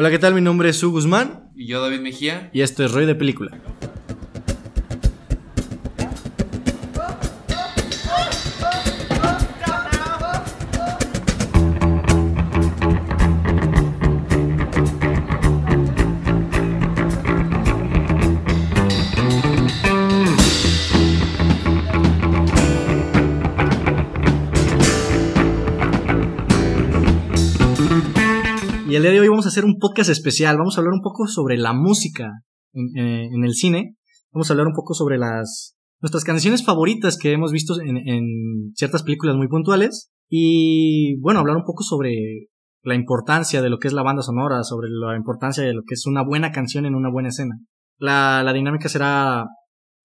Hola, ¿qué tal? Mi nombre es Su Guzmán Y yo, David Mejía. y esto es Roy de Película. Vamos a hacer un podcast especial. Vamos a hablar un poco sobre la música en, eh, en el cine. Vamos a hablar un poco sobre las nuestras canciones favoritas que hemos visto en, ciertas películas muy puntuales. Y bueno, hablar un poco sobre la importancia de lo que es la banda sonora, sobre la importancia de lo que es una buena canción en una buena escena. La dinámica será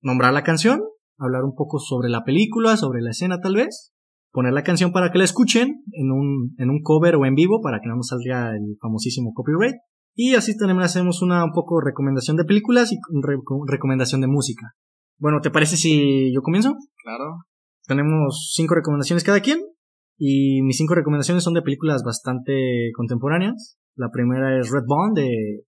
nombrar la canción, hablar un poco sobre la película, sobre la escena tal vez, poner la canción para que la escuchen en un, en un cover o en vivo para que no nos salga el famosísimo copyright. Y así también hacemos una un poco recomendación de películas y re- recomendación de música. Bueno, ¿te parece si yo comienzo? Claro. Tenemos cinco recomendaciones cada quien. Y mis cinco recomendaciones son de películas bastante contemporáneas. La primera es Red Bond de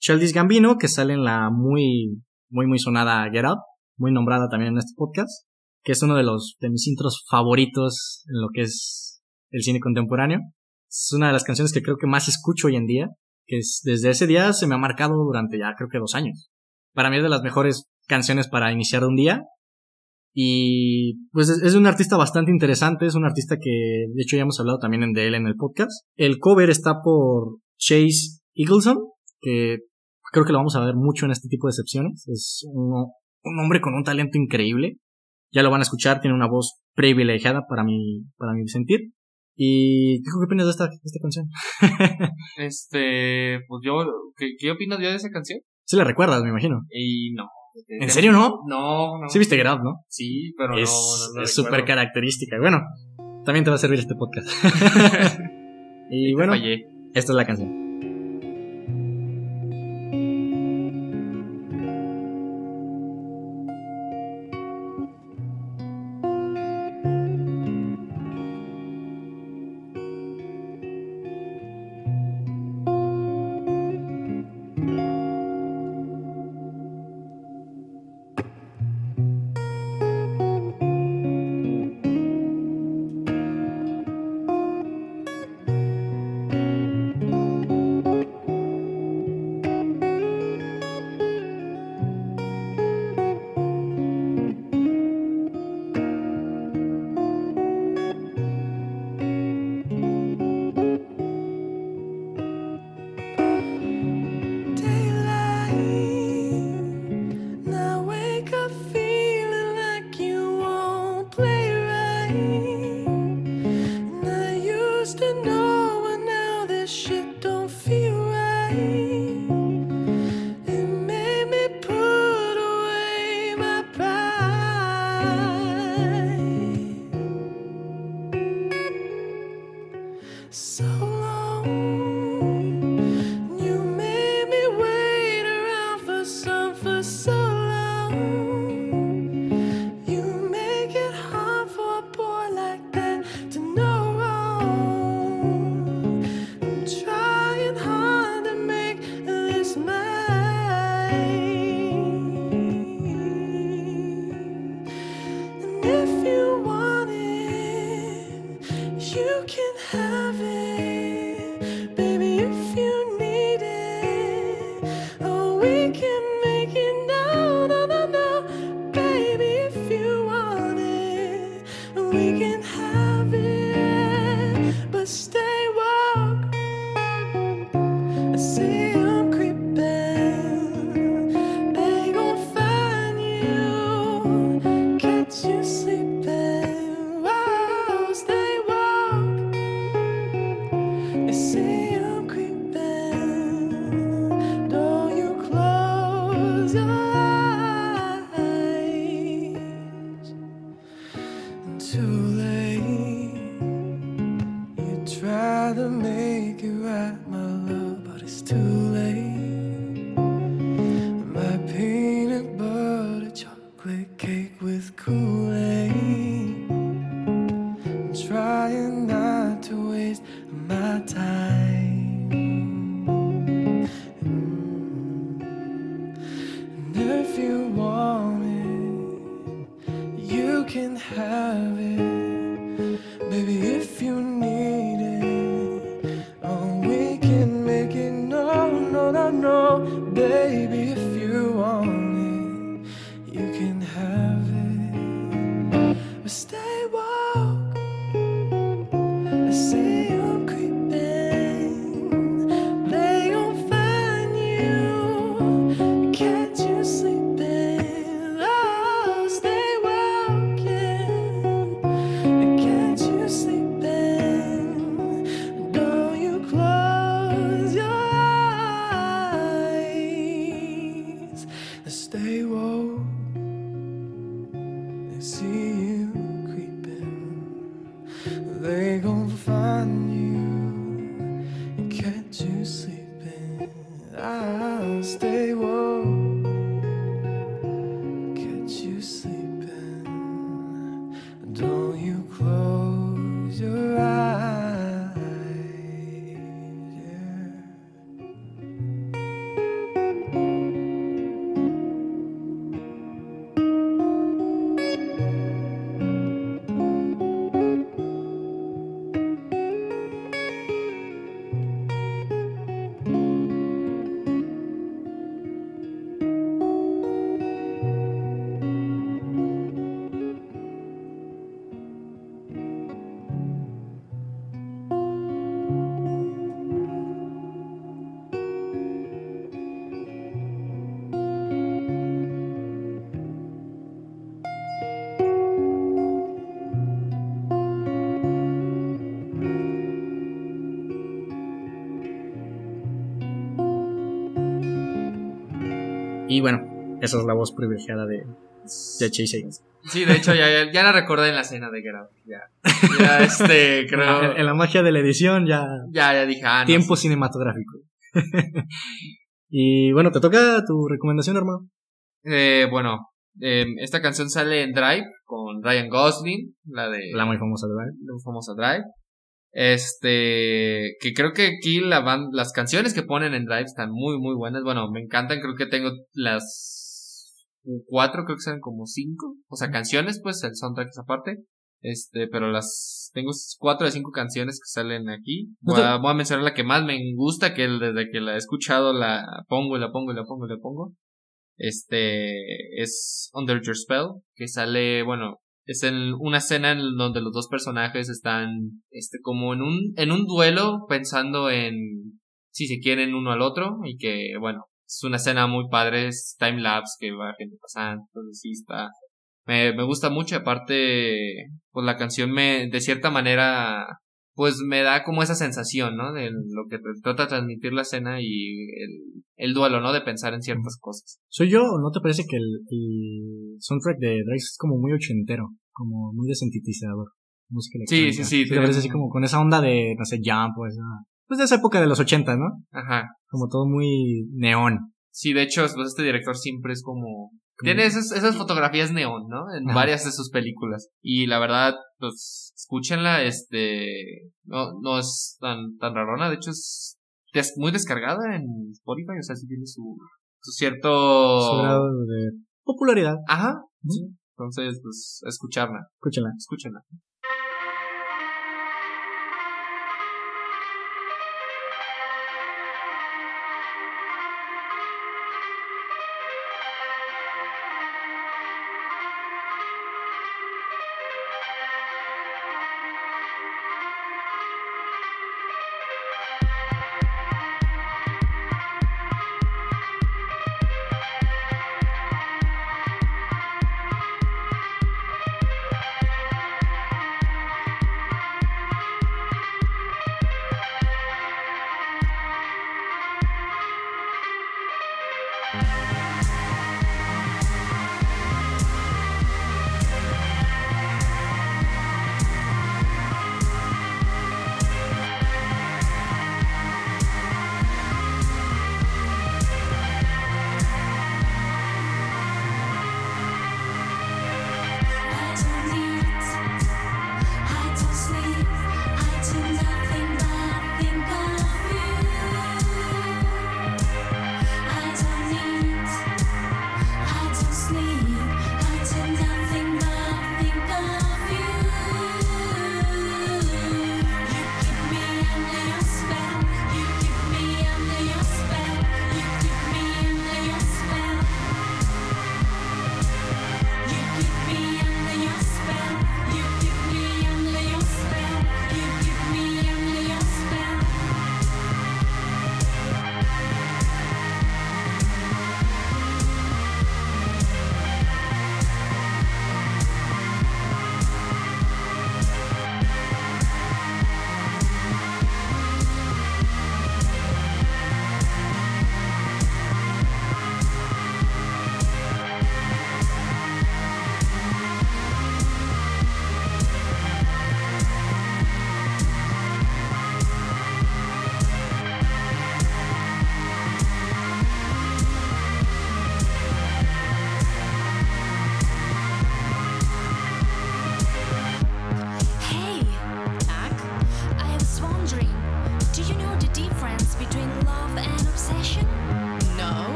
Childish Gambino, que sale en la muy, muy, muy sonada Get Out, muy nombrada también en este podcast, que es uno de los, de mis intros favoritos en lo que es el cine contemporáneo. Es una de las canciones que creo que más escucho hoy en día, que es, desde ese día se me ha marcado durante ya creo que dos años. Para mí es de las mejores canciones para iniciar un día. Y pues es, un artista bastante interesante, es un artista que de hecho ya hemos hablado también de él en el podcast. El cover está por Chase Eagleson, que creo que lo vamos a ver mucho en este tipo de excepciones. Es un hombre con un talento increíble. Ya lo van a escuchar, tiene una voz privilegiada para mi, para mi sentir. ¿Y qué opinas de esta, de esta canción? Este, pues yo, ¿qué, qué opinas ya de esa canción? Sí la recuerdas, me imagino. Y no. ¿En serio no? No, no. Sí viste Get Out, ¿no? Sí, pero es no, no, es súper característica. Bueno, también te va a servir este podcast. y bueno, Fallé. esta es la canción. Y bueno, esa es la voz privilegiada de, de Chase Higgins. Sí, de hecho, ya, ya, la recordé en la escena de Get Out. Ya, ya este, creo. En, en la magia de la edición ya Ya, ya dije, ah, no, tiempo cinematográfico. y bueno, te toca tu recomendación, hermano. Eh, bueno, eh, esta canción sale en Drive con Ryan Gosling, la de La muy famosa Drive. la famosa Drive. Este, que creo que aquí la ban- las canciones que ponen en Drive están muy, muy buenas. Bueno, me encantan, creo que tengo las cuatro, creo que sean como cinco. O sea, canciones, pues, el soundtrack es aparte. Este, pero las, tengo cuatro de cinco canciones que salen aquí. Voy a, voy a mencionar la que más me gusta, que desde que la he escuchado la pongo y la pongo y la pongo y la pongo. Este, es Under Your Spell, que sale, bueno, es en una escena en donde los dos personajes están este como en un en un duelo pensando en si se quieren uno al otro y que bueno es una escena muy padre es time lapse que va gente pasando entonces sí está me, me gusta mucho aparte pues la canción me de cierta manera pues me da como esa sensación no de lo que trata de transmitir la escena y el, el duelo no de pensar en ciertas cosas. ¿Soy yo no te parece que el, soundtrack de Drive es como muy ochentero? Como muy de sintetizador. Música Sí, electrónica. sí, sí, ¿Te tiene parece así como con esa onda de, no sé, Jump o esa... Pues de esa época de los 80, ¿no? ajá Como todo muy neón. Sí, de hecho, pues este director siempre es como... Tiene esas, esas fotografías neón, ¿no? En Ajá. varias de sus películas. Y la verdad, pues, escúchenla, este... No, no es tan, tan rarona, de hecho es des- muy descargada en Spotify, o sea, sí tiene su, su cierto... Su grado de popularidad. Ajá, sí. Entonces, pues, escucharla, Escúchala. escúchenla.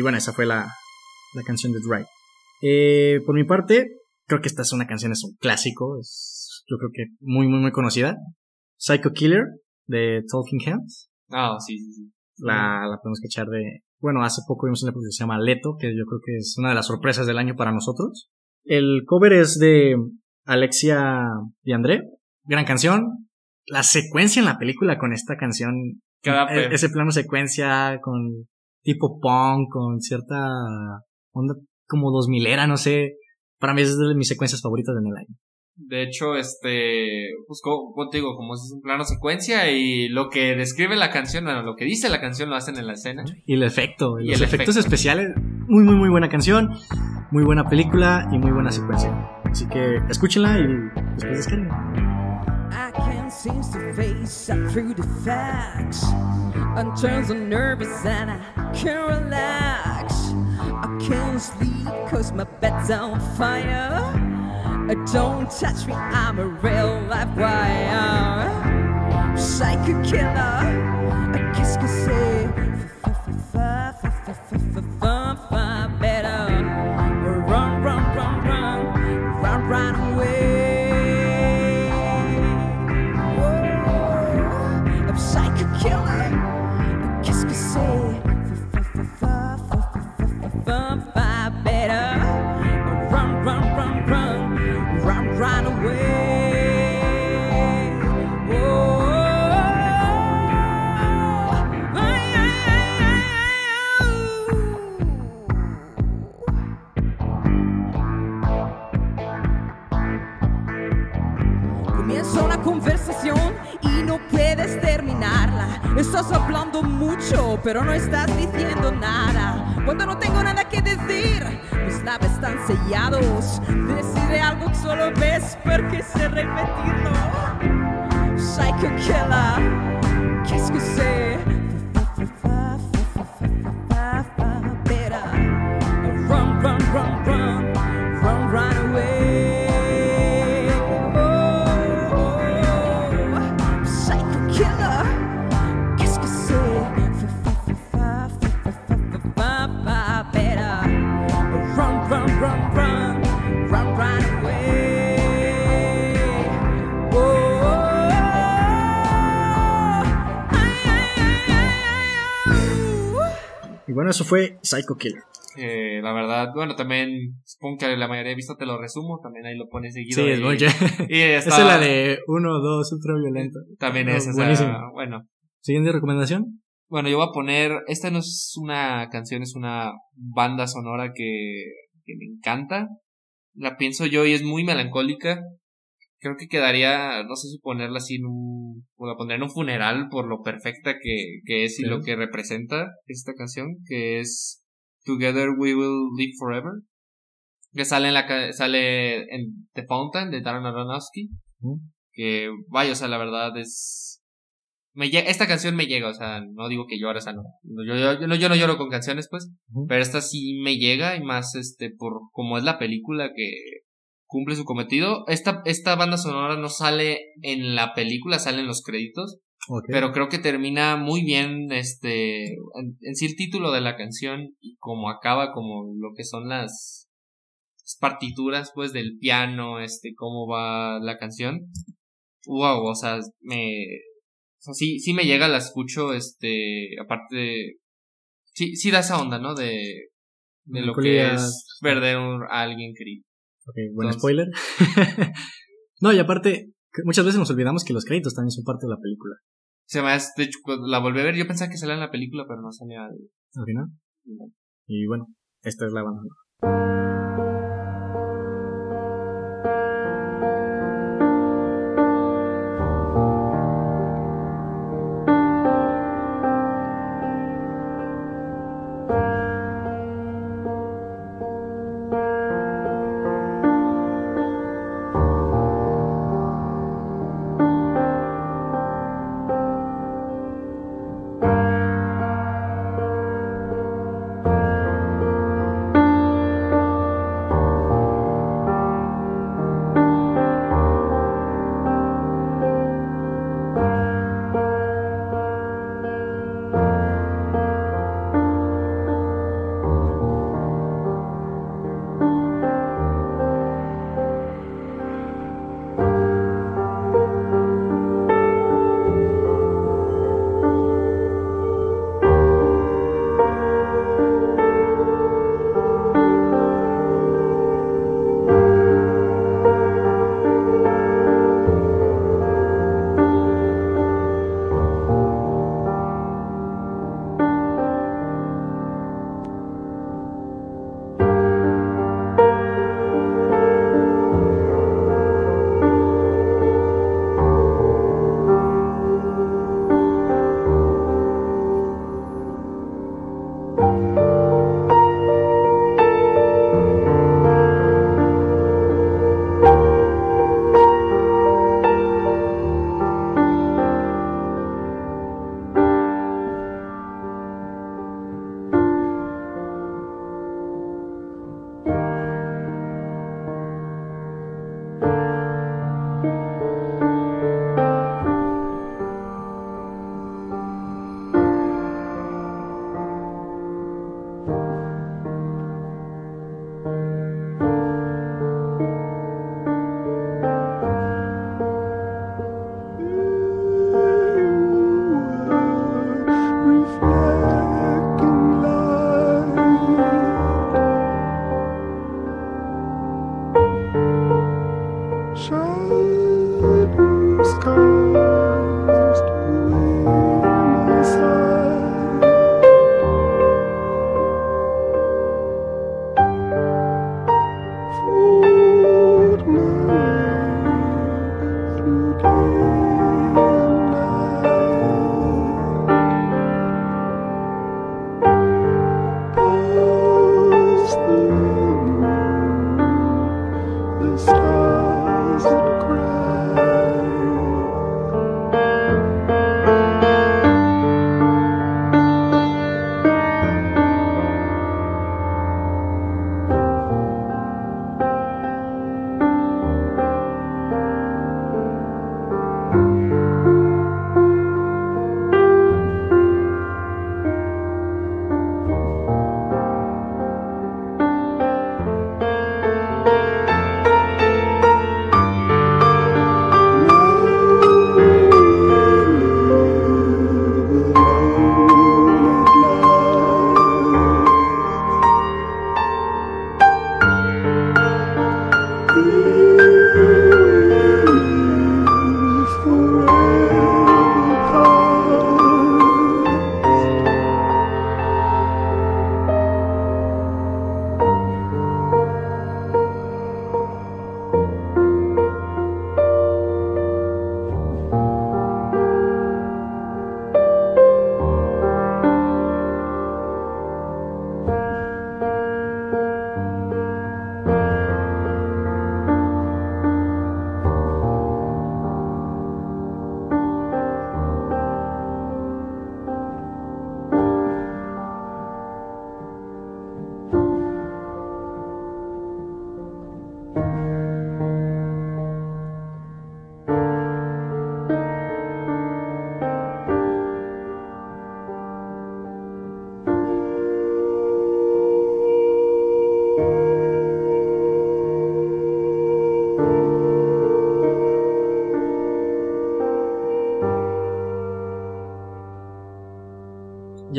Y bueno, esa fue la, la canción de Drive. Eh, por mi parte, creo que esta es una canción, es un clásico, es, yo creo que muy, muy, muy conocida. Psycho Killer de Talking Heads. Ah, sí, sí, sí. La, la podemos escuchar de. Bueno, hace poco vimos una película que se llama Leto, que yo creo que es una de las sorpresas del año para nosotros. El cover es de Alexia y André. Gran canción. La secuencia en la película con esta canción. Cada e- ese plano secuencia con tipo punk, con cierta onda como 2000 era, no sé. Para mí es de mis secuencias favoritas en el año. De hecho, este, pues como, como es un plano secuencia y lo que describe la canción, bueno, lo que dice la canción lo hacen en la escena. Y el efecto, y Y los el efectos efecto. especiales. Muy, muy, muy buena canción. Muy buena película y muy buena secuencia. Así que escúchenla y después descarguen. I to face up through the facts. I'm turned so nervous and I can't relax. I can't sleep cause my bed's on fire. Uh, Don't touch me, I'm a real live wire. Psycho killer. Uh, Qu'est-ce que c'est? Pero no estás diciendo nada. Cuando no tengo nada que decir, mis labios están sellados. Deciré algo solo ves porque sé repetirlo. Psycho killer, qu'est-ce que c'est? Bueno, eso fue Psycho Killer. Eh, la verdad, bueno, también supongo que la mayoría he visto, te lo resumo, también ahí lo pones seguido. Sí, y, es muy y Esa es la de 1, 2, ultra violento. También No, es, o sea, buenísimo. bueno. Siguiente recomendación. Bueno, yo voy a poner, esta no es una canción, es una banda sonora que, que me encanta. La pienso yo y es muy melancólica. Creo que quedaría, no sé si ponerla así en un, o la pondría en un funeral por lo perfecta que, que es y Sí. lo que representa esta canción, que es Together We Will Live Forever. Que sale en la, sale en The Fountain de Darren Aronofsky. Que, vaya, o sea, la verdad es, me esta canción me llega, o sea, no digo que llore, o sea, no. Yo, yo, yo no, yo no lloro con canciones, pues, pero esta sí me llega y más, este, por como es la película que cumple su cometido. Esta, esta banda sonora no sale en la película, sale en los créditos, Ok. pero creo que termina muy bien, este, en, en sí el título de la canción y como acaba, como lo que son las las partituras, pues, del piano, este, cómo va la canción. Wow, o sea, me, o sea, sí, sí me llega, la escucho, este, aparte de, sí, sí da esa onda, ¿no? De, de lo que es perder un- a alguien querido. Ok, buen Entonces- spoiler. no, y aparte, muchas veces nos olvidamos que los créditos también son parte de la película. Se me hace, de hecho, cuando la volví a ver, yo pensaba que salía en la película, pero no salía. Al final. Y bueno, esta es la banda.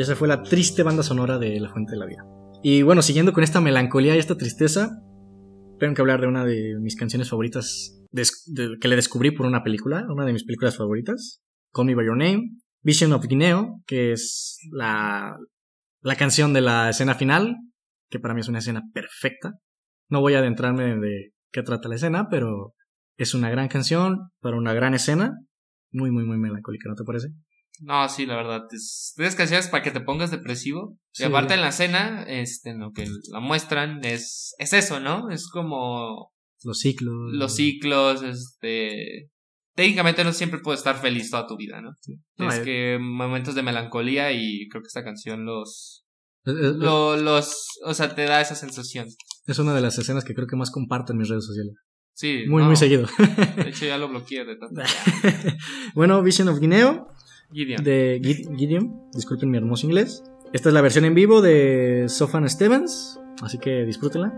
Esa fue la triste banda sonora de La Fuente de la Vida. Y bueno, siguiendo con esta melancolía y esta tristeza, tengo que hablar de una de mis canciones favoritas que le descubrí por una película, una de mis películas favoritas, Call Me By Your Name, Vision of Guineo, que es la, la canción de la escena final, que para mí es una escena perfecta. No voy a adentrarme en de qué trata la escena, pero es una gran canción para una gran escena, muy, muy, muy melancólica, ¿no te parece? No, sí, la verdad. Es, tienes canciones para que te pongas depresivo. Sí. Y aparte en la escena, este, en lo que la muestran es, es eso, ¿no? Es como Los ciclos. los ciclos, este... Técnicamente no siempre puedes estar feliz toda tu vida, ¿no? No, es eh. que momentos de melancolía y creo que esta canción los... Es, es- lo- los... O sea, te da esa sensación. es una de las escenas que creo que más comparto en mis redes sociales. Sí. Muy, no, muy seguido. De hecho ya lo bloqueé de tanto. bueno, Vision of Guineo Gideon. de Gid- Gideon. Disculpen mi hermoso inglés. Esta es la versión en vivo de Sofan Stevens. Así que disfrútenla.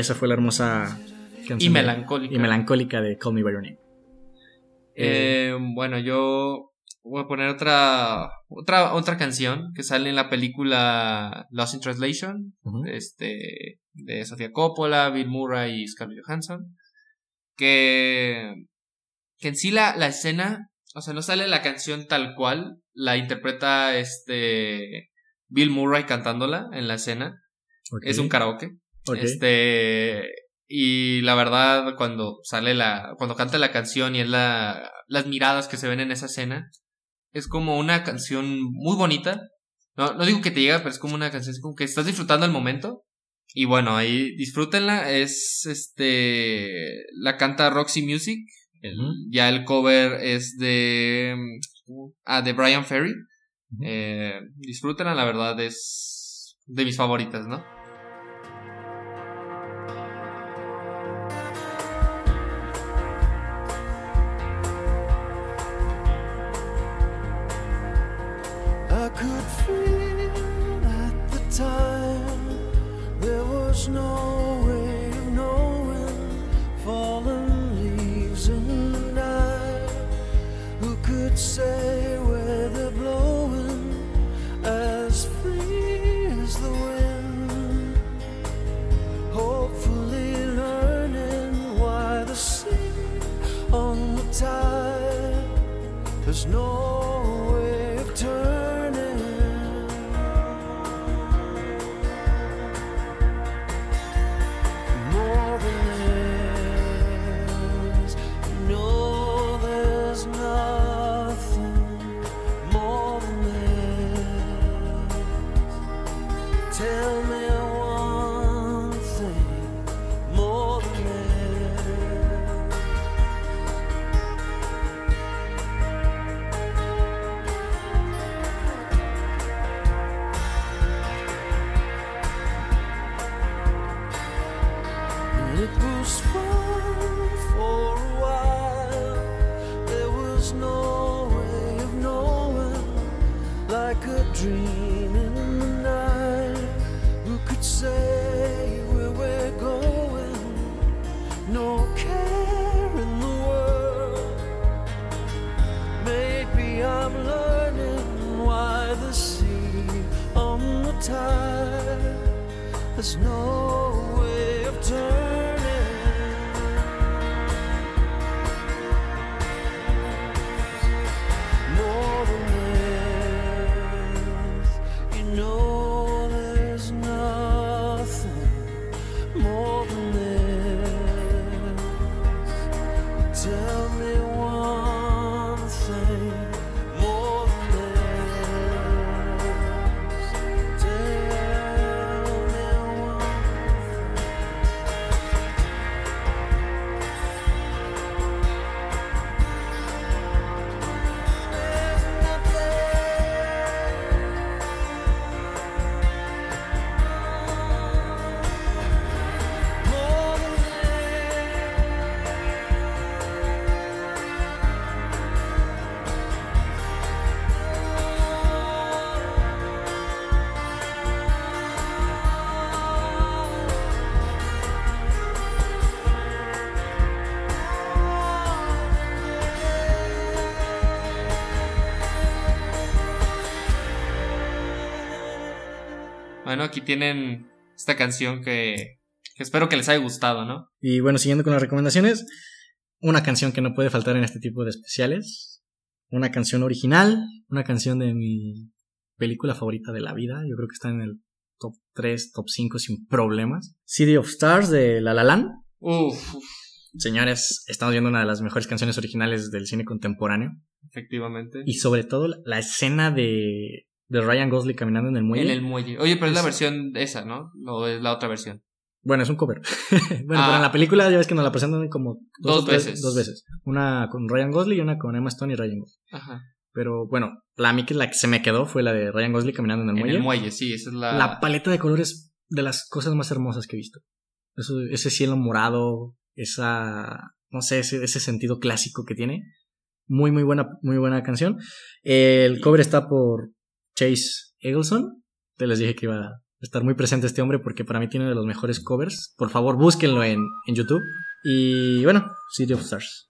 Esa fue la hermosa canción. Y de- melancólica. Y melancólica de Call Me By Your Name. Eh, bueno, yo voy a poner otra, otra, otra canción que sale en la película Lost in Translation, este, de Sofía Coppola, Bill Murray y Scarlett Johansson, que, que en sí la, la escena, o sea, no sale la canción tal cual, la interpreta este Bill Murray cantándola en la escena, es un karaoke. Este. Y la verdad, cuando sale la. Cuando canta la canción y es la. Las miradas que se ven en esa escena. Es como una canción muy bonita. No, no digo que te llega, pero es como una canción. Es como que estás disfrutando el momento. Y bueno, ahí disfrútenla. Es este. La canta Roxy Music. El-. Ya el cover es de. Ah, de Brian Ferry. Eh, disfrútenla, la verdad es de mis favoritas, ¿no? nowhere, fallen leaves and I, who could say? Aquí tienen esta canción que, que espero que les haya gustado, ¿no? Y bueno, siguiendo con las recomendaciones, una canción que no puede faltar en este tipo de especiales. Una canción original, una canción de mi película favorita de la vida. Yo creo que está en el top 3, top 5 sin problemas. City of Stars de La La Land. Uf, Señores, estamos viendo una de las mejores canciones originales del cine contemporáneo. efectivamente. Y sobre todo la escena de, de Ryan Gosling caminando en el muelle. En el muelle. Oye, pero es la versión esa, ¿no? O es la otra versión. Bueno, es un cover. bueno, Ah. pero en la película ya ves que nos la presentan como Dos tres- veces. Dos veces. Una con Ryan Gosling y una con Emma Stone y Ryan Gosling. Ajá. Pero bueno, la a mí que la que se me quedó fue la de Ryan Gosling caminando en el En muelle. el muelle, sí, esa es la. La paleta de colores de las cosas más hermosas que he visto. Eso, ese cielo morado, esa, no sé, ese, ese sentido clásico que tiene. Muy, muy buena, muy buena canción. El cover está por Chase Eagleson. Te les dije que iba, estar muy presente este hombre porque para mí tiene de los mejores covers. Por favor, búsquenlo en, en YouTube. Y bueno, City of Stars.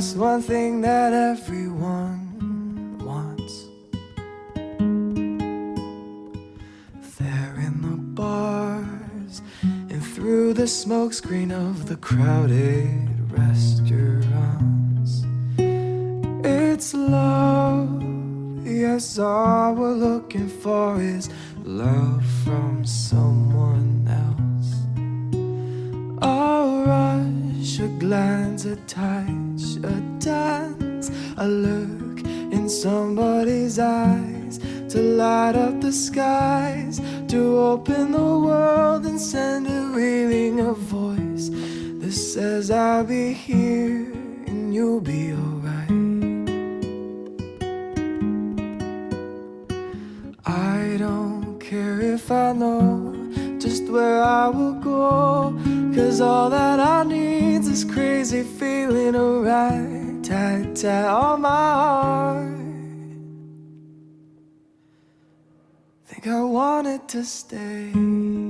just one thing that everyone wants. There in the bars and through the smokescreen of the crowded says, I'll be here and you'll be alright. I don't care if I know just where I will go. Cause all that I need is crazy feeling alright. Tight, tight on my heart. Think I wanted to stay.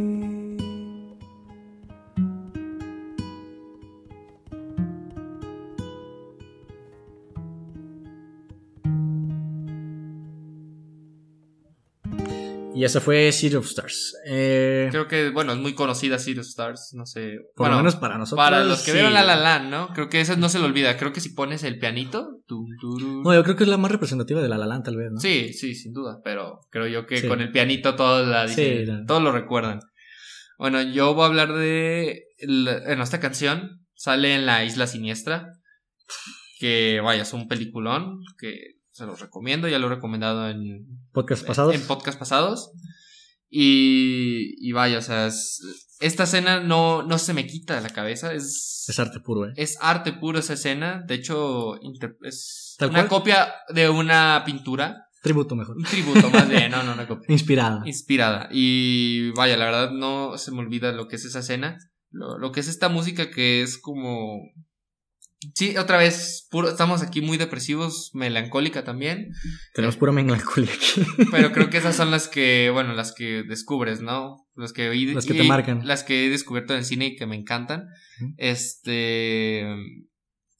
Y esa fue City of Stars. Eh, Creo que, bueno, es muy conocida City of Stars, no sé. por bueno, lo menos para nosotros. Para los que sí. vieron La La Land, ¿no? Creo que eso no se le olvida. Creo que si pones el pianito. tum, turu- No, yo creo que es la más representativa de La La Land, tal vez, ¿no? Sí, sí, sin duda. Pero creo yo que Sí. con el pianito todos, la Sí, no. todos lo recuerdan. Bueno, yo voy a hablar de. En esta canción sale en La Isla Siniestra. Que vaya, es un peliculón. Que se los recomiendo. Ya lo he recomendado en, Podcast pasados. en podcast pasados. Y, y vaya, o sea, es- esta escena no, no se me quita de la cabeza. Es, Es arte puro, ¿eh? es arte puro esa escena. De hecho, es ¿Tal una cual? copia de una pintura. Tributo mejor. Un tributo, más bien, no, no una copia. Inspirada. Inspirada. Y vaya, la verdad no se me olvida lo que es esa escena. Lo, lo que es esta música que es como. Sí, otra vez, puro, estamos aquí muy depresivos, melancólica también. Tenemos pura melancolía aquí. Pero creo que esas son las que, bueno, las que descubres, ¿no? Las que, y- Las que te y- marcan. Las que he descubierto en el cine y que me encantan. Este.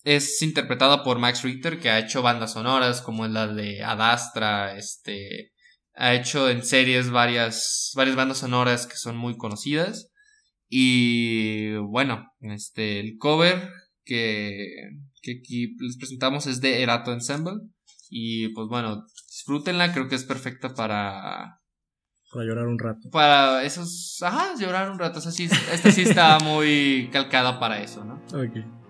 Es interpretada por Max Richter, que ha hecho bandas sonoras como la de Adastra, este. Ha hecho en series varias, varias bandas sonoras que son muy conocidas. Y bueno, este, el cover que, que aquí les presentamos es de Erato Ensemble. Y pues bueno, disfrútenla, creo que es perfecta para, Para llorar un rato. para esos, ajá, llorar un rato. O sea, sí, esta sí está muy calcada para eso, ¿no? Ok.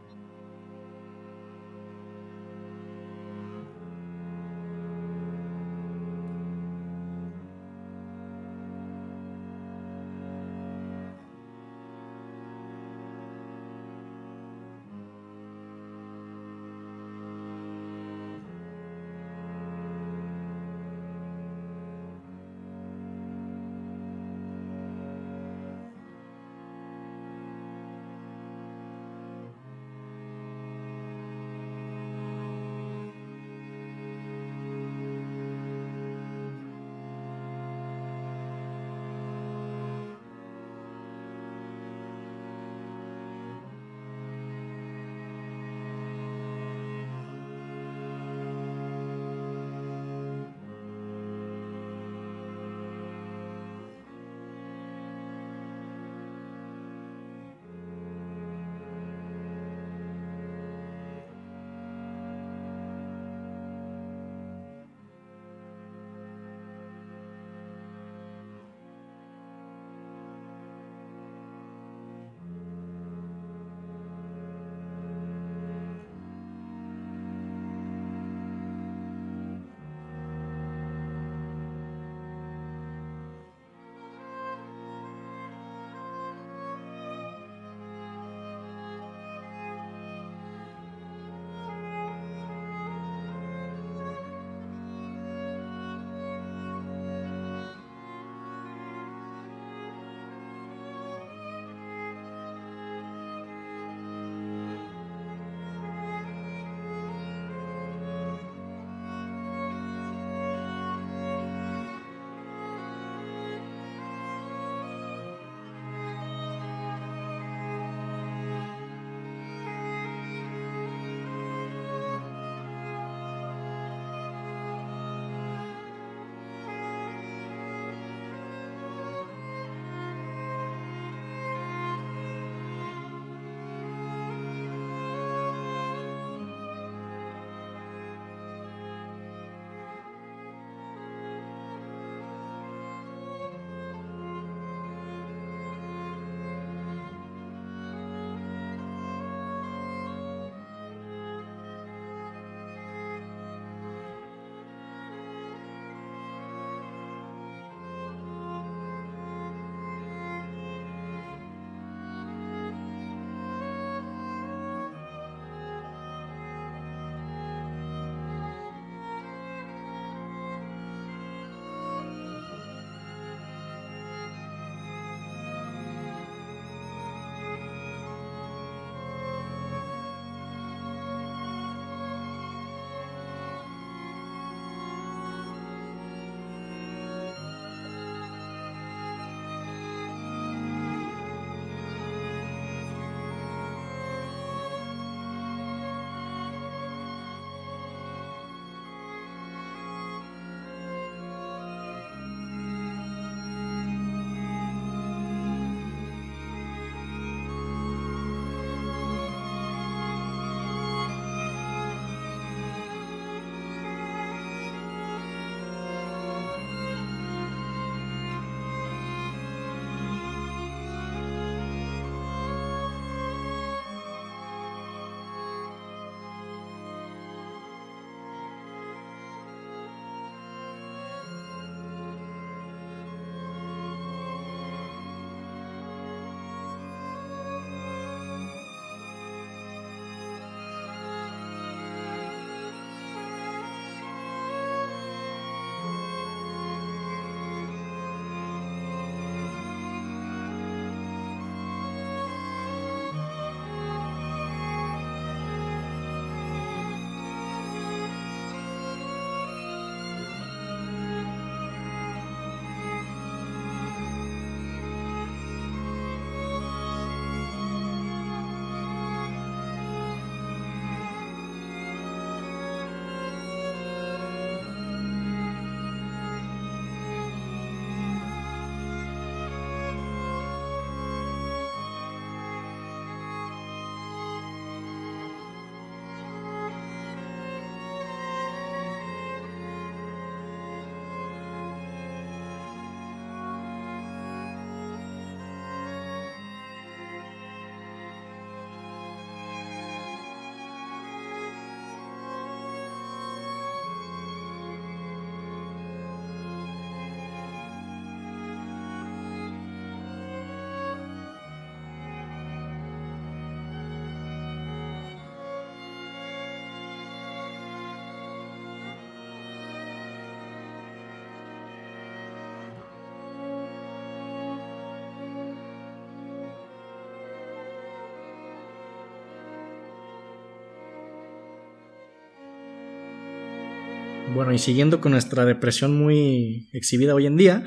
Bueno, y siguiendo con nuestra depresión muy exhibida hoy en día,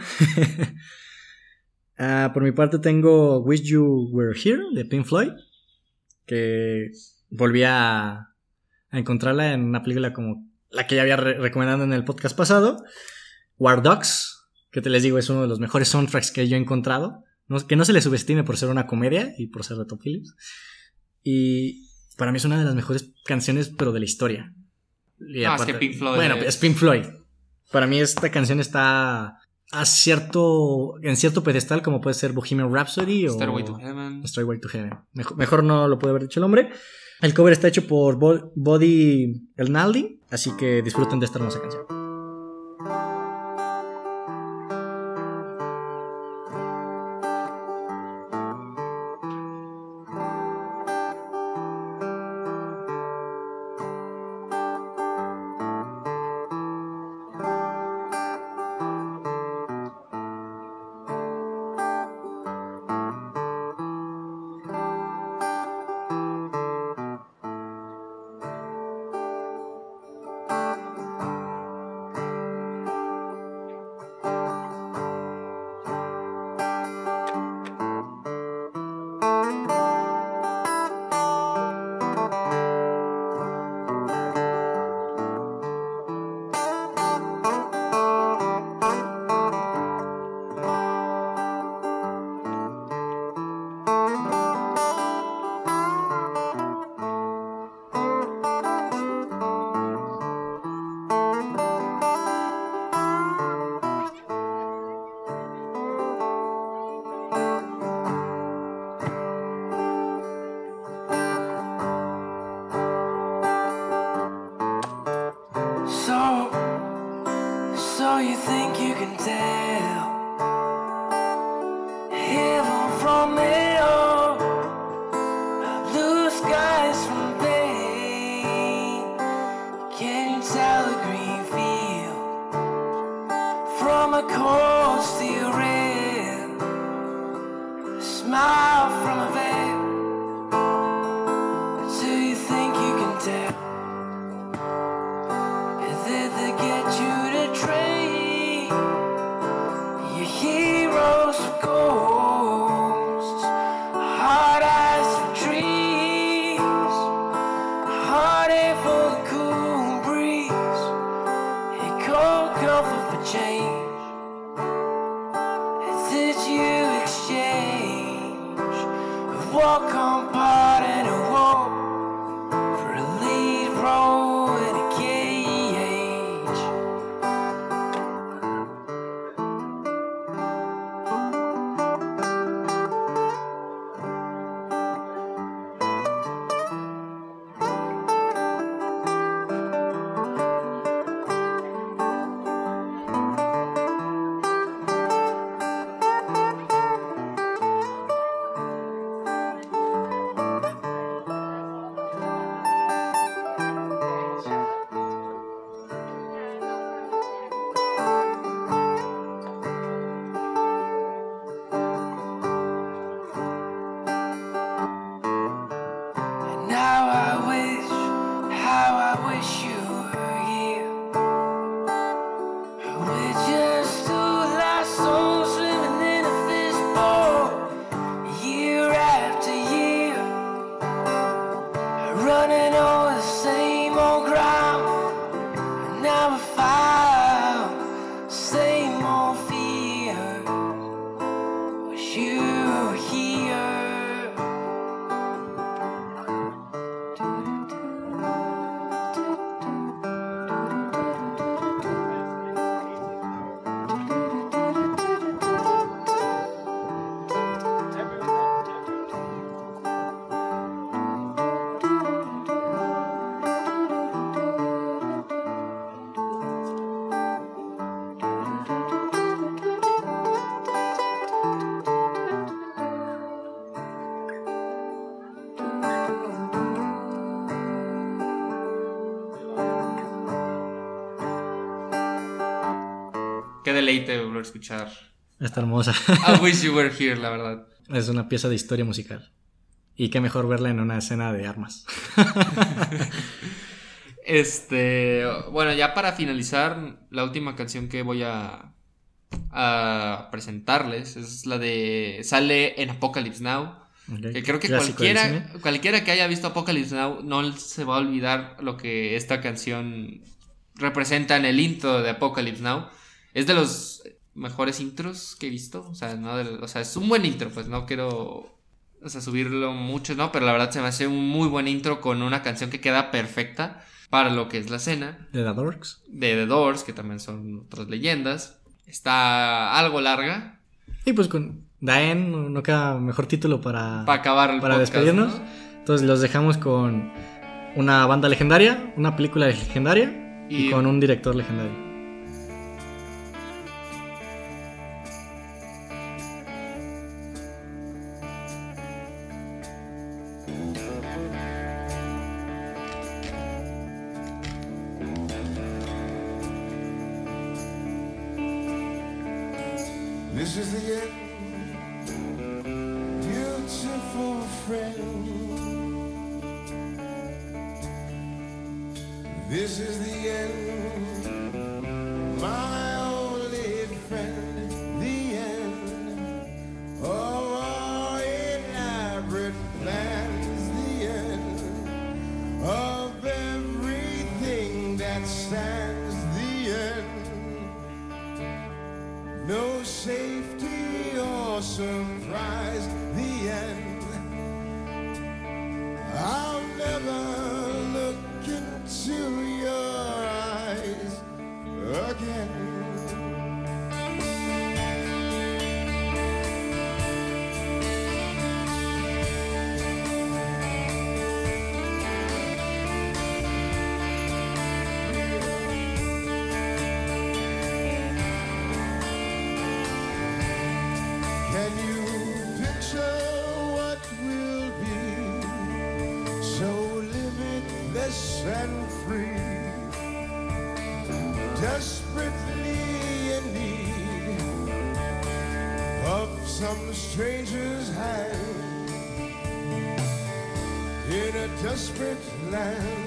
ah, por mi parte tengo Wish You Were Here de Pink Floyd, que volví a, encontrarla en una película como la que ya había re- recomendado en el podcast pasado, War Dogs, que te les digo es uno de los mejores soundtracks que yo he encontrado, que no se le subestime por ser una comedia y por ser de Tom Phillips, y para mí es una de las mejores canciones, pero de la historia. Y Ah, es que Pink Floyd Bueno, es- es Pink Floyd. Para mí esta canción está a cierto, en cierto pedestal como puede ser Bohemian Rhapsody o Stairway to Heaven. Stairway to Heaven. Mejor, mejor no lo puede haber dicho el hombre. El cover está hecho por Bo- Body Elnaldi, así que disfruten de esta hermosa canción. Did you exchange. Walk on part deleite volver a escuchar. Está hermosa. I wish you were here, la verdad. es una pieza de historia musical. Y qué mejor verla en una escena de armas. Este, bueno, ya para finalizar, la última canción que voy a, a presentarles es la de sale en Apocalypse Now. Que creo que Clásico cualquiera, cualquiera que haya visto Apocalypse Now no se va a olvidar lo que esta canción representa en el intro de Apocalypse Now. Es de los mejores intros que he visto. O sea, no o sea, es un buen intro, pues no quiero o sea, subirlo mucho, ¿no? Pero la verdad se me hace un muy buen intro con una canción que queda perfecta para lo que es la escena. De The Dorks. De The Doors, que también son otras leyendas. Está algo larga Y pues con Daen no, no queda mejor título para, para acabar el para podcast, despedirnos. ¿no? Entonces los dejamos con una banda legendaria, una película legendaria y, Y- con un director legendario. Stands. The end. No safety or surprise, desperate land.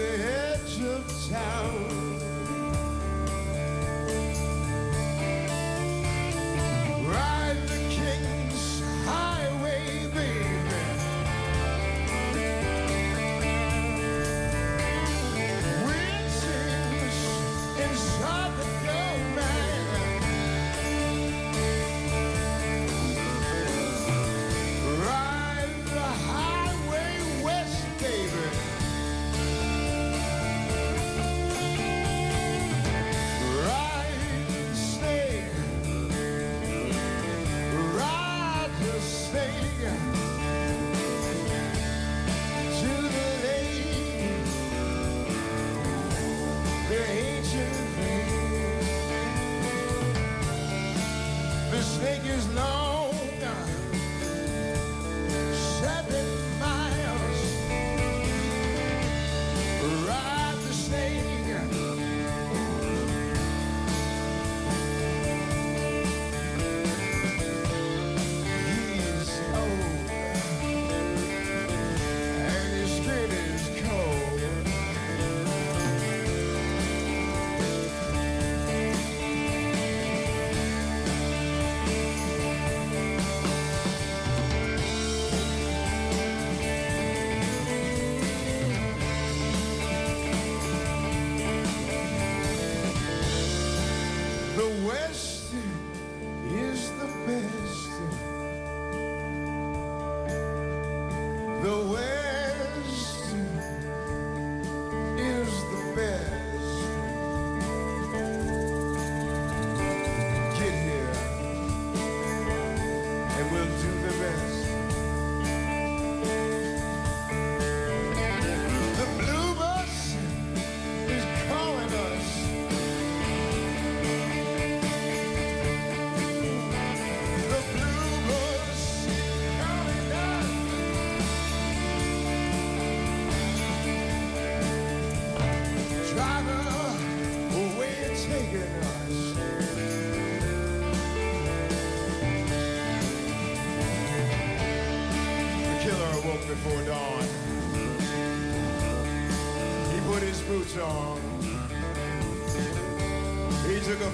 The edge of town. West is the best. The West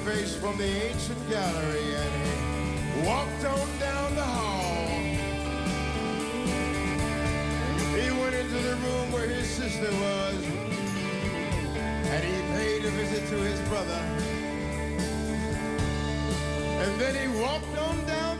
face from the ancient gallery and he walked on down the hall. He went into the room where his sister was and he paid a visit to his brother. And then he walked on down